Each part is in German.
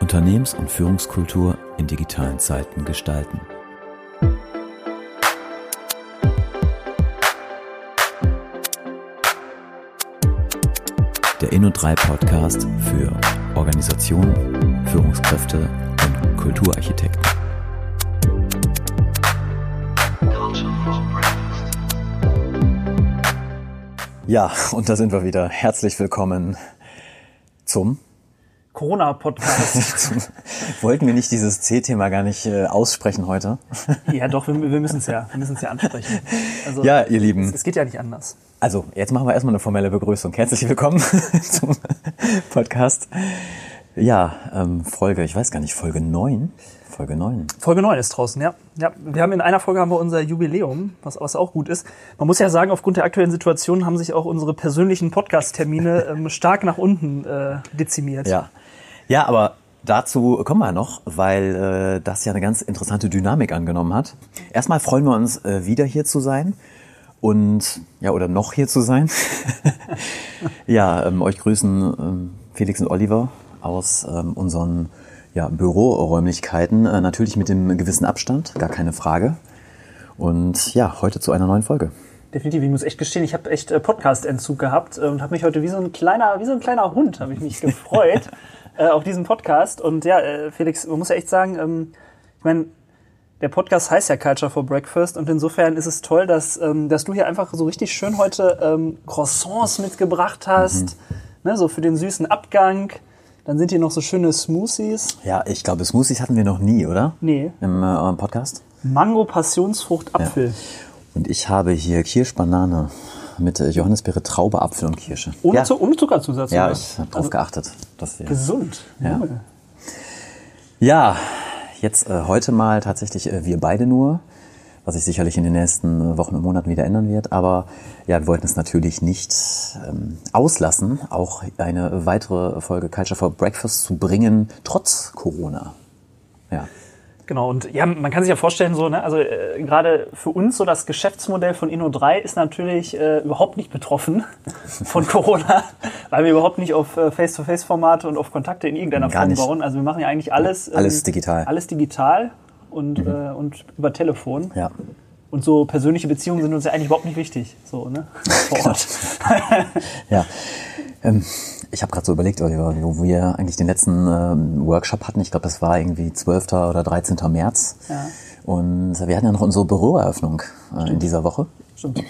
Unternehmens- und Führungskultur in digitalen Zeiten gestalten. Der Inno3 Podcast für Organisationen, Führungskräfte und Kulturarchitekten. Ja, und da sind wir wieder. Herzlich willkommen zum Corona-Podcast. Wollten wir nicht dieses C-Thema gar nicht äh, aussprechen heute? ja, doch, wir, wir müssen es ja, wir müssen es ja ansprechen. Also, Ja, ihr Lieben. Es, es geht ja nicht anders. Also, jetzt machen wir erstmal eine formelle Begrüßung. Herzlich willkommen zum Podcast. Ja, ähm, Folge, ich weiß gar nicht, Folge 9? Folge 9. Folge 9 ist draußen, ja. ja. Wir haben in einer Folge haben wir unser Jubiläum, was, was auch gut ist. Man muss ja sagen, aufgrund der aktuellen Situation haben sich auch unsere persönlichen Podcast-Termine ähm, stark nach unten äh, dezimiert. Ja. Ja, aber dazu kommen wir noch, weil äh, das ja eine ganz interessante Dynamik angenommen hat. Erstmal freuen wir uns, äh, wieder hier zu sein. Und ja, oder noch hier zu sein. ja, ähm, euch grüßen ähm, Felix und Oliver aus ähm, unseren ja, Büroräumlichkeiten. Äh, natürlich mit dem gewissen Abstand, gar keine Frage. Und ja, heute zu einer neuen Folge. Definitiv, ich muss echt gestehen, ich habe echt äh, Podcast-Entzug gehabt äh, und habe mich heute wie so ein kleiner, wie so ein kleiner Hund, habe ich mich gefreut äh, auf diesen Podcast. Und ja, äh, Felix, man muss ja echt sagen, ähm, ich meine, der Podcast heißt ja Culture for Breakfast und insofern ist es toll, dass, ähm, dass du hier einfach so richtig schön heute ähm, Croissants mitgebracht hast, ne, so für den süßen Abgang. Dann sind hier noch so schöne Smoothies. Ja, ich glaube, Smoothies hatten wir noch nie, oder? Nee, Im äh, Podcast. Mango, Passionsfrucht, Apfel. Und ich habe hier Kirschbanane mit äh, Johannisbeere, Traube, Apfel und Kirsche. Ohne, ja, Zu ohne Zuckerzusatz. ja oder? ich habe drauf Also geachtet. Dass wir Gesund. Ja. Ja, jetzt äh, heute mal tatsächlich äh, wir beide nur, was sich sicherlich in den nächsten Wochen und Monaten wieder ändern wird. Aber ja, wir wollten es natürlich nicht ähm, auslassen, auch eine weitere Folge Culture for Breakfast zu bringen, trotz Corona. Ja. Genau, und ja, man kann sich ja vorstellen, so, ne, also äh, gerade für uns so das Geschäftsmodell von Inno3 ist natürlich äh, überhaupt nicht betroffen von Corona, weil wir überhaupt nicht auf äh, Face-to-Face-Formate und auf Kontakte in irgendeiner Gar Form nicht. bauen. Also wir machen ja eigentlich alles, ähm, Alles digital. Alles digital und, äh, und über Telefon. Ja. Und so persönliche Beziehungen sind uns ja eigentlich überhaupt nicht wichtig. So, ne? Vor Ort. Ja. Ähm, ich habe gerade so überlegt, Oliver, wo wir eigentlich den letzten ähm, Workshop hatten. Ich glaube, das war irgendwie 12. oder 13. März. Ja. Und wir hatten ja noch unsere Büroeröffnung äh, in dieser Woche. Stimmt.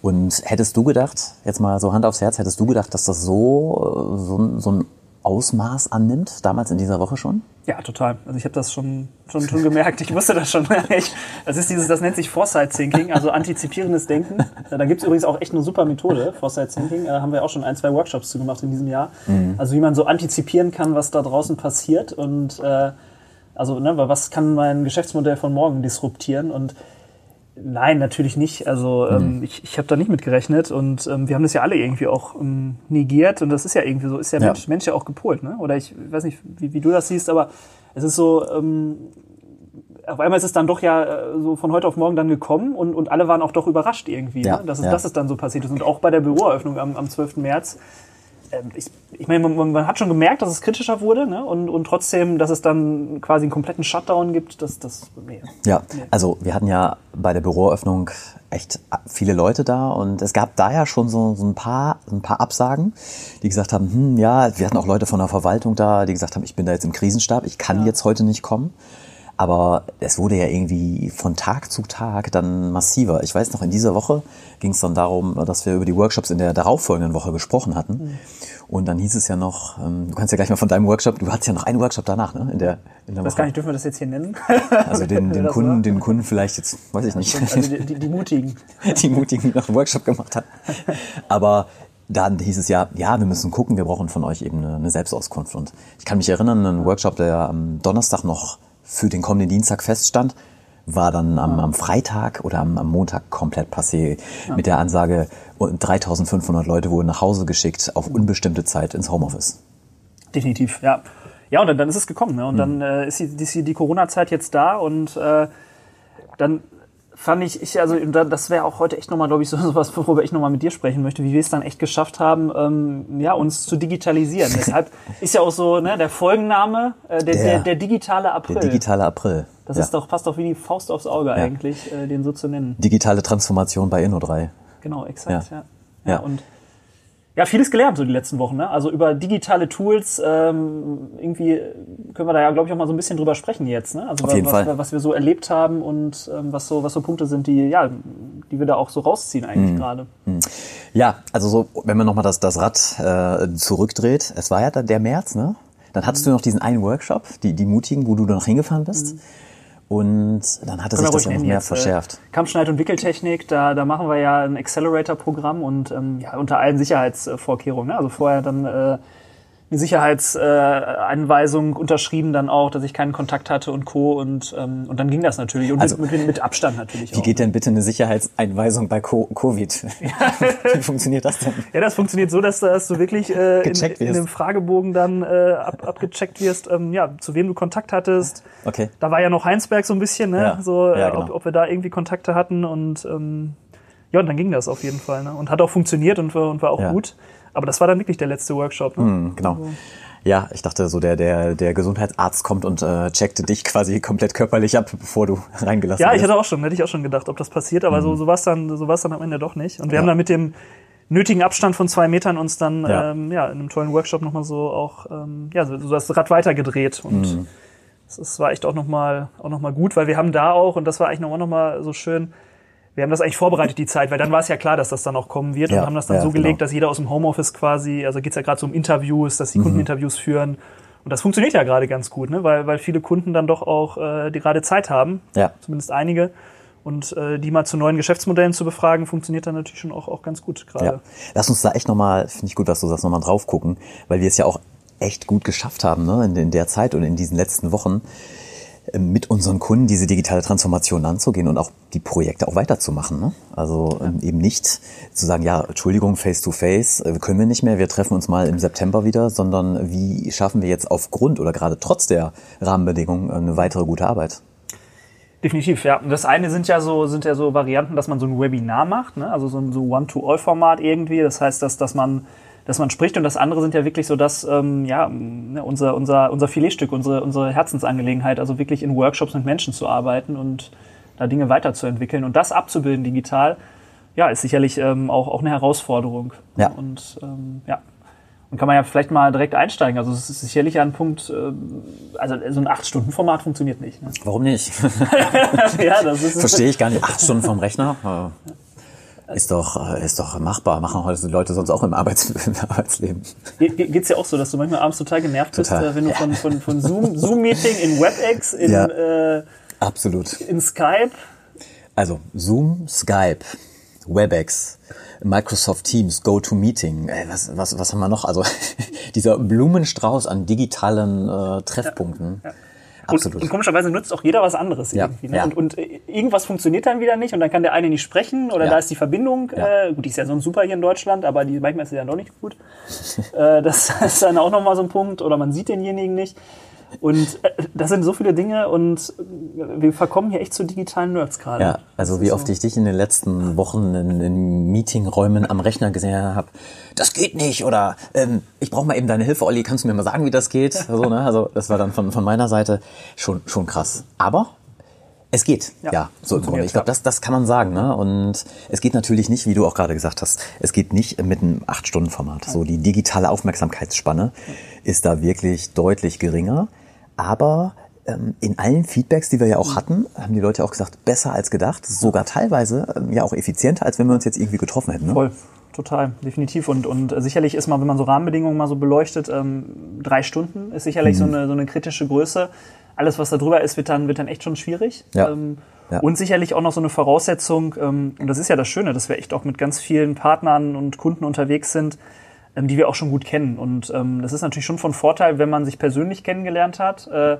Und hättest du gedacht, jetzt mal so Hand aufs Herz, hättest du gedacht, dass das so, äh, so, so ein Ausmaß annimmt, damals in dieser Woche schon? Ja, total. Also ich habe das schon, schon, schon gemerkt. Ich wusste das schon. Ich, das ist dieses, das nennt sich Foresight Thinking, also antizipierendes Denken. Da gibt's übrigens auch echt eine super Methode, Foresight Thinking. Da haben wir auch schon ein, zwei Workshops zu gemacht in diesem Jahr. Also wie man so antizipieren kann, was da draußen passiert und äh, also ne, was kann mein Geschäftsmodell von morgen disruptieren und Nein, natürlich nicht. Also ähm, ich, ich habe da nicht mit gerechnet und ähm, wir haben das ja alle irgendwie auch ähm, negiert und das ist ja irgendwie so, ist ja, Ja. Mensch, Mensch ja auch gepolt, ne? Oder ich weiß nicht, wie, wie du das siehst, aber es ist so, ähm, auf einmal ist es dann doch ja äh, so von heute auf morgen dann gekommen und, und alle waren auch doch überrascht irgendwie, Ja, ne? dass, es, ja. dass es dann so passiert ist. Und auch bei der Büroeröffnung am, am 12. März. Ähm, ich, ich meine, man, man hat schon gemerkt, dass es kritischer wurde ne? und, und trotzdem, dass es dann quasi einen kompletten Shutdown gibt, das, das nee. Ja, also wir hatten ja bei der Büroeröffnung echt viele Leute da und es gab da ja schon so, so ein paar ein paar Absagen, die gesagt haben, hm, ja, wir hatten auch Leute von der Verwaltung da, die gesagt haben, ich bin da jetzt im Krisenstab, ich kann jetzt heute nicht kommen. Aber es wurde ja irgendwie von Tag zu Tag dann massiver. Ich weiß noch, in dieser Woche ging es dann darum, dass wir über die Workshops in der darauffolgenden Woche gesprochen hatten. Und dann hieß es ja noch, ähm, du kannst ja gleich mal von deinem Workshop, du hattest ja noch einen Workshop danach, ne? In der, in der Ich weiß Woche. gar nicht, dürfen wir das jetzt hier nennen? Also den, den Kunden, war- den Kunden vielleicht jetzt, weiß ich nicht, Also die, die, die Mutigen. die Mutigen, die noch einen Workshop gemacht haben. Aber dann hieß es ja, ja, wir müssen gucken, wir brauchen von euch eben eine, eine Selbstauskunft. Und ich kann mich erinnern, ein Workshop, der am Donnerstag noch für den kommenden Dienstag feststand, war dann am, am Freitag oder am, am Montag komplett passé mit der Ansage, und 3500 Leute wurden nach Hause geschickt auf unbestimmte Zeit ins Homeoffice. Definitiv, ja. Ja, und dann, dann ist es gekommen. Ne? Und Mhm. dann äh, ist die, die, die Corona-Zeit jetzt da und äh, dann fand ich, ich also da- das wäre auch heute echt nochmal, glaube ich, so was, worüber ich nochmal mit dir sprechen möchte, wie wir es dann echt geschafft haben, ähm, ja, uns zu digitalisieren. Deshalb ist ja auch so, ne, der Folgenname, äh, der, der, Der- der digitale April. Der digitale April. das ja. ist doch, passt doch wie die Faust aufs Auge eigentlich, äh, den so zu nennen. Digitale Transformation bei Inno3. Genau, exakt, ja. Ja. Ja, Ja. und ja, vieles gelernt so die letzten Wochen. Ne? Also über digitale Tools ähm, irgendwie können wir da ja, glaube ich, auch mal so ein bisschen drüber sprechen jetzt. Ne? Also Auf jeden was, Fall. was wir so erlebt haben und ähm, was so was so Punkte sind, die ja, die wir da auch so rausziehen eigentlich Mhm. gerade. Ja, also so, wenn man nochmal das, das Rad äh, zurückdreht, es war ja dann der März, ne? Dann hattest Mhm. du noch diesen einen Workshop, die, die Mutigen, wo du noch hingefahren bist. Und dann hatte sich Können wir das noch mehr jetzt, verschärft. Äh, Kampfschneid- und Wickeltechnik, da, da machen wir ja ein Accelerator-Programm und ähm, ja, unter allen Sicherheitsvorkehrungen. Ne? Also vorher dann äh, eine Sicherheitsanweisung unterschrieben dann auch, dass ich keinen Kontakt hatte und Co. Und, ähm, und dann ging das natürlich. Und Also, mit, mit, mit Abstand natürlich Wie auch. geht denn bitte eine Sicherheitseinweisung bei Co Covid? Wie funktioniert das denn? Ja, das funktioniert so, dass, dass du wirklich äh, in, in dem Fragebogen dann äh, ab, abgecheckt wirst, ähm, ja, zu wem du Kontakt hattest. Okay. Da war ja noch Heinsberg so ein bisschen, ne? Ja. So, Ja, äh, genau. ob, ob wir da irgendwie Kontakte hatten und ähm, ja, und dann ging das auf jeden Fall. Ne? Und hat auch funktioniert und war, und war auch Ja. gut. Aber das war dann wirklich der letzte Workshop. Ne? Hm, genau. Ja, ich dachte so, der, der, der Gesundheitsarzt kommt und äh, checkte dich quasi komplett körperlich ab, bevor du reingelassen Ja, ich hatte auch schon, hätte ich auch schon gedacht, ob das passiert, aber Mhm. so, so war es dann, so war's dann am Ende doch nicht. Und wir haben dann mit dem nötigen Abstand von zwei Metern uns dann Ja. ja, ähm, ja in einem tollen Workshop nochmal so auch ähm, ja, so so das Rad weitergedreht. Und Mhm. das, das war echt auch nochmal auch noch mal gut, weil wir haben da auch, und das war eigentlich nochmal noch mal so schön, wir haben das eigentlich vorbereitet, die Zeit, weil dann war es ja klar, dass das dann auch kommen wird Ja, und haben das dann ja, so gelegt, genau. dass jeder aus dem Homeoffice quasi, also geht's ja gerade so um Interviews, dass Mhm. die Kunden Interviews führen. Und das funktioniert ja gerade ganz gut, ne? weil, weil viele Kunden dann doch auch äh, die gerade Zeit haben, Ja. zumindest einige. Und äh, die mal zu neuen Geschäftsmodellen zu befragen, funktioniert dann natürlich schon auch, auch ganz gut gerade. Ja. Lass uns da echt nochmal, finde ich gut, dass du sagst, nochmal drauf gucken, weil wir es ja auch echt gut geschafft haben, ne, in, in der Zeit und in diesen letzten Wochen mit unseren Kunden diese digitale Transformation anzugehen und auch die Projekte auch weiterzumachen. Ne? Also ähm, eben nicht zu sagen, ja, Entschuldigung, face to face, äh, können wir nicht mehr, wir treffen uns mal im September wieder, sondern wie schaffen wir jetzt aufgrund oder gerade trotz der Rahmenbedingungen äh, eine weitere gute Arbeit? Definitiv, ja. Und das eine sind ja so, sind ja so Varianten, dass man so ein Webinar macht, ne? also so ein so One-to-All-Format irgendwie. Das heißt, dass, dass man dass man spricht und das andere sind ja wirklich so das, ähm, ja, ne, unser, unser, unser Filetstück, unsere, unsere Herzensangelegenheit, also wirklich in Workshops mit Menschen zu arbeiten und da Dinge weiterzuentwickeln und das abzubilden digital, ja, ist sicherlich ähm, auch, auch eine Herausforderung. Ja. Und ähm, ja. Und kann man ja vielleicht mal direkt einsteigen. Also es ist sicherlich ein Punkt, ähm, also so ein 8-Stunden-Format funktioniert nicht. Ne? Warum nicht? ja, das ist Verstehe ich gar nicht. Acht Stunden vom Rechner? Ist doch, äh, ist doch machbar. Machen heute Leute sonst auch im, Arbeits im Arbeitsleben. Ge- ge- Geht's dir auch so, dass du manchmal abends total genervt Total. bist, äh, wenn du von, von, von Zoom, Zoom-Meeting in WebEx, in, Ja. äh, Absolut. in Skype, Also Zoom, Skype, WebEx, Microsoft Teams, GoToMeeting. Was, was, was haben wir noch? Also dieser Blumenstrauß an digitalen äh, Treffpunkten. Und, Absolut. und komischerweise nutzt auch jeder was anderes Ja, irgendwie. Ne? ja. Und, und äh, irgendwas funktioniert dann wieder nicht und dann kann der eine nicht sprechen oder Ja. da ist die Verbindung. Äh, gut, die ist ja sonst super hier in Deutschland, aber die, manchmal ist sie dann doch nicht gut. äh, das ist dann auch nochmal so ein Punkt oder man sieht denjenigen nicht. Und äh, das sind so viele Dinge und wir verkommen hier echt zu digitalen Nerds gerade. Ja, also wie oft so. ich dich in den letzten Wochen in, in Meetingräumen am Rechner gesehen habe, das geht nicht oder ähm, ich brauche mal eben deine Hilfe, Olli, kannst du mir mal sagen, wie das geht? So, ne? Also das war dann von, von meiner Seite schon, schon krass. Aber es geht, ja, Ja, so im Grunde. Ich glaube, das, das kann man sagen. Ne? Und es geht natürlich nicht, wie du auch gerade gesagt hast, es geht nicht mit einem 8-Stunden-Format. So die digitale Aufmerksamkeitsspanne ist da wirklich deutlich geringer. Aber ähm, in allen Feedbacks, die wir ja auch hatten, haben die Leute auch gesagt, besser als gedacht, sogar teilweise ähm, ja auch effizienter, als wenn wir uns jetzt irgendwie getroffen hätten. Ne? Voll, total, definitiv. Und, und sicherlich ist mal, wenn man so Rahmenbedingungen mal so beleuchtet, ähm, drei Stunden ist sicherlich Mhm. so, eine, so eine kritische Größe. Alles, was da drüber ist, wird dann, wird dann echt schon schwierig. Ja. Ähm, Ja. Und sicherlich auch noch so eine Voraussetzung, ähm, und das ist ja das Schöne, dass wir echt auch mit ganz vielen Partnern und Kunden unterwegs sind, ähm, die wir auch schon gut kennen. Und ähm, das ist natürlich schon von Vorteil, wenn man sich persönlich kennengelernt hat äh,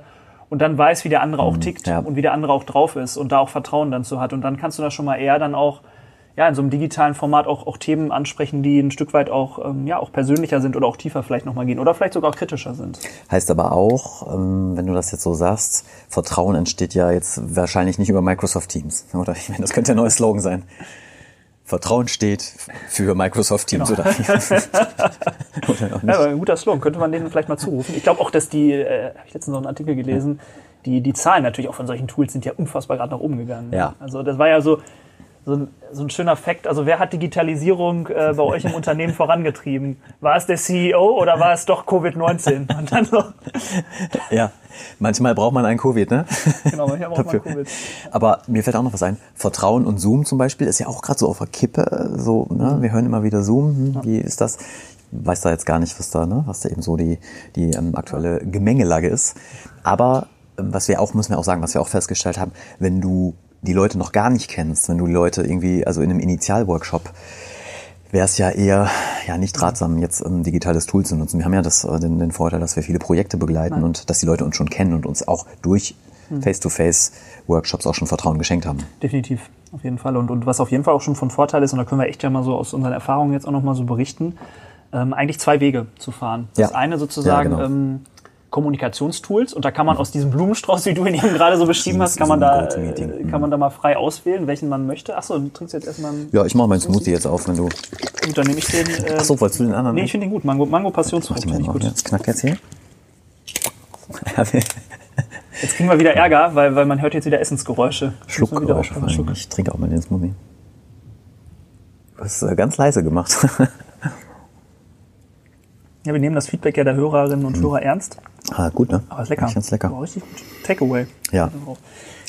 und dann weiß, wie der andere auch tickt Mhm. ja. und wie der andere auch drauf ist und da auch Vertrauen dann zu hat. Und dann kannst du da schon mal eher dann auch ja, in so einem digitalen Format auch, auch Themen ansprechen, die ein Stück weit auch, ähm, ja, auch persönlicher sind oder auch tiefer vielleicht nochmal gehen oder vielleicht sogar auch kritischer sind. Heißt aber auch, ähm, wenn du das jetzt so sagst, Vertrauen entsteht ja jetzt wahrscheinlich nicht über Microsoft Teams. Oder ich meine, das könnte der neue Slogan sein. Vertrauen steht für Microsoft Teams Genau. oder, oder auch Ja, nicht. aber ein guter Slogan, könnte man denen vielleicht mal zurufen. Ich glaube auch, dass die, äh, habe ich letztens noch einen Artikel gelesen, die, die Zahlen natürlich auch von solchen Tools sind ja unfassbar gerade nach oben gegangen. Ja. Also das war ja so, so, ein, so ein schöner Fakt. Also wer hat Digitalisierung äh, bei euch im Unternehmen vorangetrieben? War es der CEO oder war es doch Covid-19? Und dann so, Ja, manchmal braucht man einen Covid, ne? genau, manchmal braucht man. Covid. Aber mir fällt auch noch was ein. Vertrauen und Zoom zum Beispiel ist ja auch gerade so auf der Kippe. So, ne? Wir hören immer wieder Zoom. Hm, wie ist das? Ich weiß da jetzt gar nicht, was da, ne? was da eben so die, die ähm, aktuelle Gemengelage ist. Aber ähm, was wir auch, müssen wir auch sagen, was wir auch festgestellt haben, wenn du die Leute noch gar nicht kennst, wenn du die Leute irgendwie, also in einem Initialworkshop, wäre es ja eher ja nicht ratsam, jetzt ein digitales Tool zu nutzen. Wir haben ja das, äh, den, den Vorteil, dass wir viele Projekte begleiten und dass die Leute uns schon kennen und uns auch durch Face-to-Face-Workshops auch schon Vertrauen geschenkt haben. Definitiv, auf jeden Fall. Und, und was auf jeden Fall auch schon von Vorteil ist, und da können wir echt ja mal so aus unseren Erfahrungen jetzt auch nochmal so berichten, ähm, eigentlich zwei Wege zu fahren. Das Ja. eine sozusagen Ja, genau. ähm, Kommunikationstools und da kann man aus diesem Blumenstrauß, wie du ihn eben gerade so beschrieben hast, kann man da, äh, kann man da mal frei auswählen, welchen man möchte. Achso, du trinkst jetzt erstmal einen, Ja, ich mache meinen Smoothie jetzt auf, wenn du. gut, dann nehme ich den. Äh, Achso, wolltest du den anderen? nee, ich finde den gut. Mango, Mango Passionsfrucht finde ich gut. jetzt knackt jetzt hier. Jetzt kriegen wir wieder Ärger, weil, weil man hört jetzt wieder Essensgeräusche. Wieder Schluckgeräusche allem. Schluck. Ich trinke auch mal den Smoothie. Du hast äh, ganz leise gemacht. Ja, wir nehmen das Feedback ja der Hörerinnen und Hörer ernst. Ah, gut, ne? Aber ist lecker. Eigentlich ganz lecker. Richtig gut. Takeaway. Ja.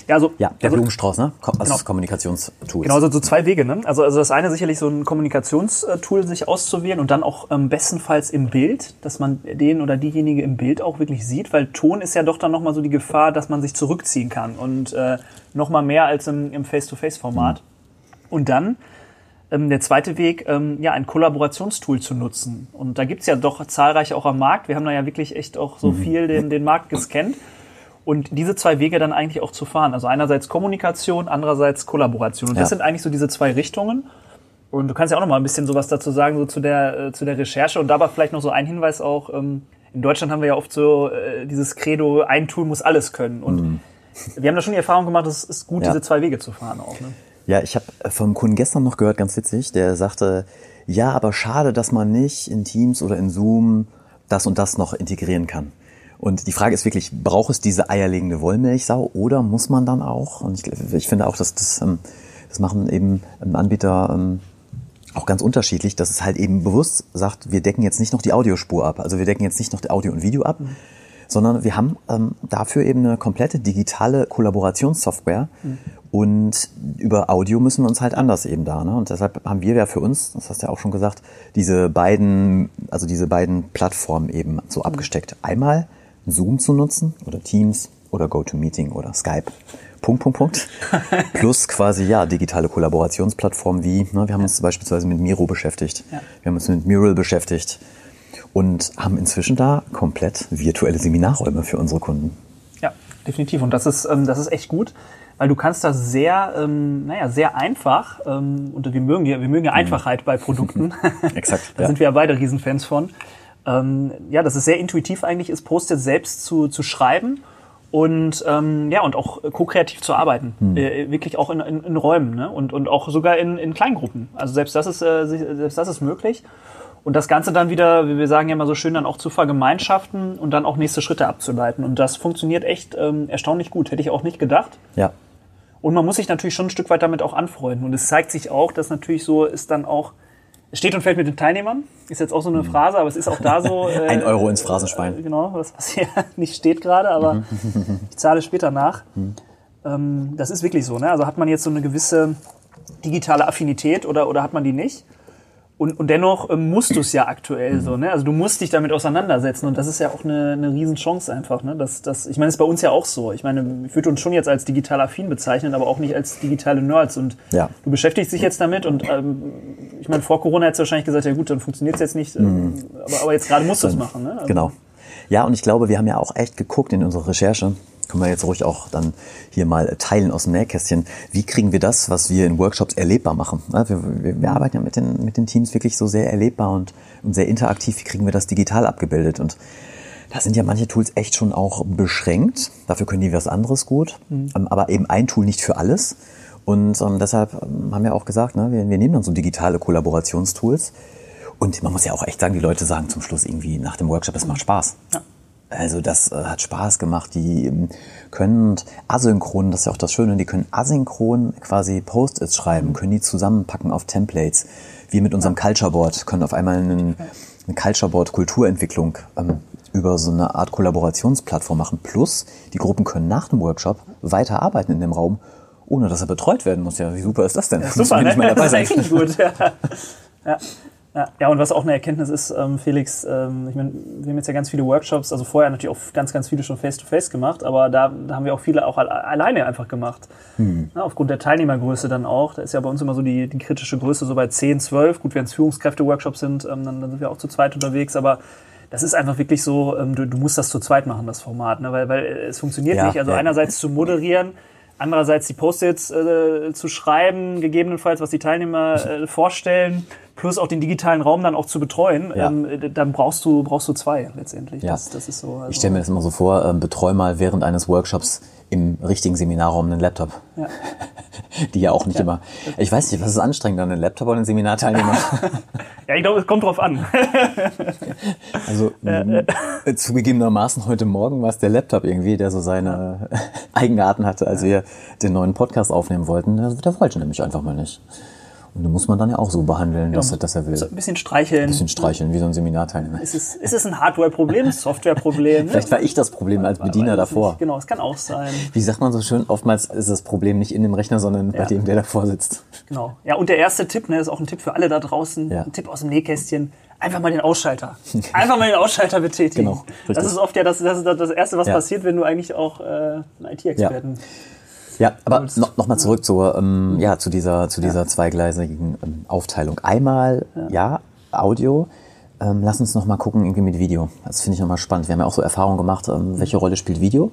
Ja, also, Ja, der also, Blumenstrauß, ne? Also Genau. Kommunikationstool. Genau, also so zwei Wege. Ne? Also, also das eine sicherlich so ein Kommunikationstool sich auszuwählen und dann auch ähm, bestenfalls im Bild, dass man den oder diejenige im Bild auch wirklich sieht, weil Ton ist ja doch dann nochmal so die Gefahr, dass man sich zurückziehen kann und äh, nochmal mehr als im, im Face-to-Face-Format. Und dann ähm, der zweite Weg, ähm, ja, ein Kollaborationstool zu nutzen. Und da gibt's ja doch zahlreiche auch am Markt. Wir haben da ja wirklich echt auch so viel den, den Markt gescannt. Und diese zwei Wege dann eigentlich auch zu fahren. Also einerseits Kommunikation, andererseits Kollaboration. Und das Ja. sind eigentlich so diese zwei Richtungen. Und du kannst ja auch noch mal ein bisschen sowas dazu sagen, so zu der, äh, zu der Recherche. Und dabei vielleicht noch so ein Hinweis auch. Ähm, in Deutschland haben wir ja oft so äh, dieses Credo, ein Tool muss alles können. Und wir haben da schon die Erfahrung gemacht, es ist gut, Mhm. Ja. diese zwei Wege zu fahren auch. Ne? Ja, ich habe vom Kunden gestern noch gehört, ganz witzig, der sagte, ja, aber schade, dass man nicht in Teams oder in Zoom das und das noch integrieren kann. Und die Frage ist wirklich, braucht es diese eierlegende Wollmilchsau oder muss man dann auch, und ich, ich finde auch, dass das, ähm, das machen eben ähm, Anbieter ähm, auch ganz unterschiedlich, dass es halt eben bewusst sagt, wir decken jetzt nicht noch die Audiospur ab, also wir decken jetzt nicht noch Audio und Video ab, sondern wir haben ähm, dafür eben eine komplette digitale Kollaborationssoftware und über Audio müssen wir uns halt anders eben da. Ne? Und deshalb haben wir ja für uns, das hast du ja auch schon gesagt, diese beiden, also diese beiden Plattformen eben so abgesteckt. Einmal Zoom zu nutzen oder Teams oder GoToMeeting oder Skype. Punkt, Punkt, Punkt. Plus quasi, ja, digitale Kollaborationsplattformen wie, ne, wir haben uns beispielsweise mit Miro beschäftigt. Ja. Wir haben uns mit Mural beschäftigt und haben inzwischen da komplett virtuelle Seminarräume für unsere Kunden. Ja, definitiv. Und das ist, ähm, das ist echt gut, weil du kannst da sehr, ähm, naja, sehr einfach, ähm, und wir mögen ja, wir mögen ja Einfachheit bei Produkten. Exakt, da ja. sind wir ja beide Riesenfans von. Ähm, ja, dass es sehr intuitiv eigentlich ist, Post-its selbst zu, zu schreiben und ähm, ja und auch ko-kreativ zu arbeiten, äh, wirklich auch in, in, in Räumen ne? und, und auch sogar in, in Kleingruppen. Also selbst das ist äh, selbst das ist möglich. Und das Ganze dann wieder, wie wir sagen ja immer so schön, dann auch zu vergemeinschaften und dann auch nächste Schritte abzuleiten. Und das funktioniert echt ähm, erstaunlich gut. Hätte ich auch nicht gedacht. Ja, Und man muss sich natürlich schon ein Stück weit damit auch anfreunden. Und es zeigt sich auch, dass natürlich so ist dann auch, es steht und fällt mit den Teilnehmern. Ist jetzt auch so eine Phrase, aber es ist auch da so. Äh, Ein Euro ins Phrasenschwein. äh, Genau, was, was hier nicht steht gerade, aber ich zahle später nach. Ähm, das ist wirklich so. Ne? Also hat man jetzt so eine gewisse digitale Affinität oder, oder hat man die nicht? Und, und dennoch ähm, musst du es ja aktuell so, ne? Also du musst dich damit auseinandersetzen und das ist ja auch eine, eine Riesenchance einfach, ne? Das, das, ich meine, ist bei uns ja auch so. Ich meine, ich würde uns schon jetzt als digital affin bezeichnen, aber auch nicht als digitale Nerds. Und Ja. du beschäftigst dich jetzt damit und ähm, ich meine, vor Corona hättest du wahrscheinlich gesagt, ja gut, dann funktioniert es jetzt nicht, ähm, aber, aber jetzt gerade musst du es machen, ne? Also, Genau. Ja, und ich glaube, wir haben ja auch echt geguckt in unserer Recherche, können wir jetzt ruhig auch dann hier mal teilen aus dem Nähkästchen. Wie kriegen wir das, was wir in Workshops erlebbar machen? Ja, Wir, wir, wir arbeiten ja mit den, mit den Teams wirklich so sehr erlebbar und, und sehr interaktiv. Wie kriegen wir das digital abgebildet? Und da sind ja manche Tools echt schon auch beschränkt. Dafür können die was anderes gut. Ähm, Aber eben ein Tool nicht für alles. Und ähm, deshalb ähm, haben wir auch gesagt, ne, wir, wir nehmen dann so digitale Kollaborationstools. Und man muss ja auch echt sagen, die Leute sagen zum Schluss irgendwie nach dem Workshop, es macht Spaß. Also das äh, hat Spaß gemacht. Die ähm, können asynchron, das ist ja auch das Schöne, die können asynchron quasi Post-its schreiben, können die zusammenpacken auf Templates. Wir mit unserem Culture Board können auf einmal einen, eine Culture Board Kulturentwicklung ähm, über so eine Art Kollaborationsplattform machen. Plus, die Gruppen können nach dem Workshop weiter arbeiten in dem Raum, ohne dass er betreut werden muss. Ja, wie super ist das denn? Muss Super, ne? nicht mehr dabei das sein. ist echt gut. Ja. Ja. Ja. ja, und was auch eine Erkenntnis ist, ähm, Felix, ähm, ich meine, wir haben jetzt ja ganz viele Workshops, also vorher natürlich auch ganz, ganz viele schon face-to-face gemacht, aber da, da haben wir auch viele auch al- alleine einfach gemacht. Hm. Ja, aufgrund der Teilnehmergröße dann auch. Da ist ja bei uns immer so die, die kritische Größe so bei 10, 12. Gut, wenn es Führungskräfte-Workshops sind, ähm, dann, dann sind wir auch zu zweit unterwegs, aber das ist einfach wirklich so, ähm, du, du musst das zu zweit machen, das Format, ne? weil, weil es funktioniert Ja, nicht. Also einerseits zu moderieren, andererseits die Post-its äh, zu schreiben, gegebenenfalls, was die Teilnehmer äh, vorstellen, plus auch den digitalen Raum dann auch zu betreuen, Ja. ähm, äh, dann brauchst du, brauchst du zwei letztendlich. Ja. Das, das ist so. Also, Ich stelle mir das immer so vor, ähm, betreu mal während eines Workshops im richtigen Seminarraum einen Laptop. Ja. Die ja auch nicht immer. Ich weiß nicht, was ist anstrengender, einen Laptop oder einen Seminarteilnehmer? ja, ich glaube, es kommt drauf an. Also äh, zugegebenermaßen heute Morgen war es der Laptop irgendwie, der so seine Eigenarten hatte, als wir den neuen Podcast aufnehmen wollten. Der wollte nämlich einfach mal nicht. Und den muss man dann ja auch so behandeln, dass, er, dass er will. So ein bisschen streicheln. Ein bisschen streicheln, wie so ein Seminarteilnehmer. Ist es, ist es ein Hardware-Problem, ein Software-Problem? ne? Vielleicht war ich das Problem als Bediener davor. nicht. Genau, es kann auch sein. Wie sagt man so schön, oftmals ist das Problem nicht in dem Rechner, sondern bei Ja. dem, der davor sitzt. Genau. Ja, und der erste Tipp, ne, ist auch ein Tipp für alle da draußen, Ja. ein Tipp aus dem Nähkästchen. Einfach mal den Ausschalter. Einfach mal den Ausschalter betätigen. Genau, richtig. das ist oft ja das, das, das Erste, was Ja. passiert, wenn du eigentlich auch äh, einen IT-Experten. Ja, aber noch, noch mal zurück zur, ähm, ja, zu dieser, zu dieser zweigleisigen ähm, Aufteilung. Einmal, ja, Audio. Ähm, lass uns noch mal gucken, irgendwie mit Video. Das finde ich noch mal spannend. Wir haben ja auch so Erfahrungen gemacht, ähm, welche Rolle spielt Video.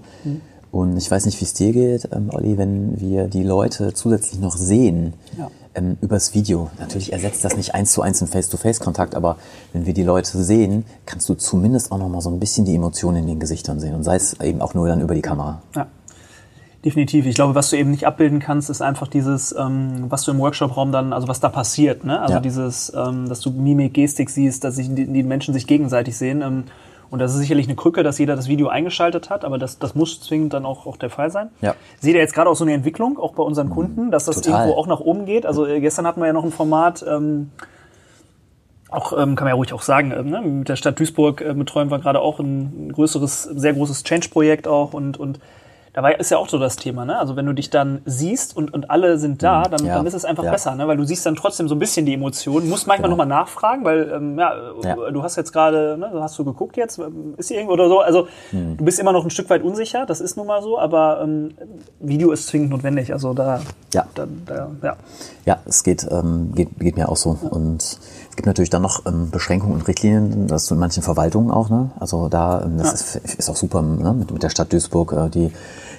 Und ich weiß nicht, wie es dir geht, ähm, Olli, wenn wir die Leute zusätzlich noch sehen Ja. ähm, übers Video. Natürlich ersetzt das nicht eins zu eins einen Face-to-Face-Kontakt, aber wenn wir die Leute sehen, kannst du zumindest auch noch mal so ein bisschen die Emotionen in den Gesichtern sehen. Und sei es eben auch nur dann über die Kamera. Ja. Definitiv. Ich glaube, was du eben nicht abbilden kannst, ist einfach dieses, ähm, was du im Workshop-Raum dann, also was da passiert. Ne? Also Ja. dieses, ähm, dass du Mimik, Gestik siehst, dass sich die, die Menschen sich gegenseitig sehen. Ähm, und das ist sicherlich eine Krücke, dass jeder das Video eingeschaltet hat, aber das, das muss zwingend dann auch, auch der Fall sein. Ja. Seht ihr jetzt gerade auch so eine Entwicklung, auch bei unseren Kunden, dass das Total. irgendwo auch nach oben geht? Also äh, gestern hatten wir ja noch ein Format, ähm, auch ähm, kann man ja ruhig auch sagen, ähm, ne? mit der Stadt Duisburg äh, betreuen wir gerade auch ein größeres, sehr großes Change-Projekt auch und, und dabei ist ja auch so das Thema, ne? Also wenn du dich dann siehst und, und alle sind da, dann, Ja, dann ist es einfach ja. besser, ne? Weil du siehst dann trotzdem so ein bisschen die Emotionen, musst manchmal Genau. nochmal nachfragen, weil ähm, ja, Ja. du hast jetzt gerade, ne, hast du geguckt jetzt, ähm, ist hier irgendwo oder so, also Hm. du bist immer noch ein Stück weit unsicher, das ist nun mal so, aber ähm, Video ist zwingend notwendig, also da, Ja. da, da ja. Ja, es geht, ähm, geht, geht mir auch so. Und es gibt natürlich dann noch ähm, Beschränkungen und Richtlinien, das ist so in manchen Verwaltungen auch. Ne? Also da, ähm, das ist, ist auch super ne? mit, mit der Stadt Duisburg, äh, die,